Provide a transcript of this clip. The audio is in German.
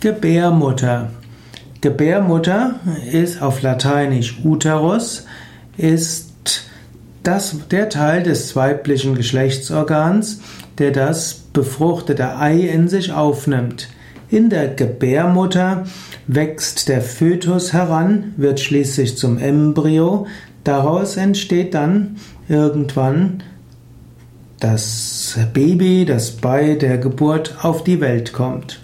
Gebärmutter. Gebärmutter ist auf Lateinisch Uterus, ist das, der Teil des weiblichen Geschlechtsorgans, der das befruchtete Ei in sich aufnimmt. In der Gebärmutter wächst der Fötus heran, wird schließlich zum Embryo. Daraus entsteht dann irgendwann das Baby, das bei der Geburt auf die Welt kommt.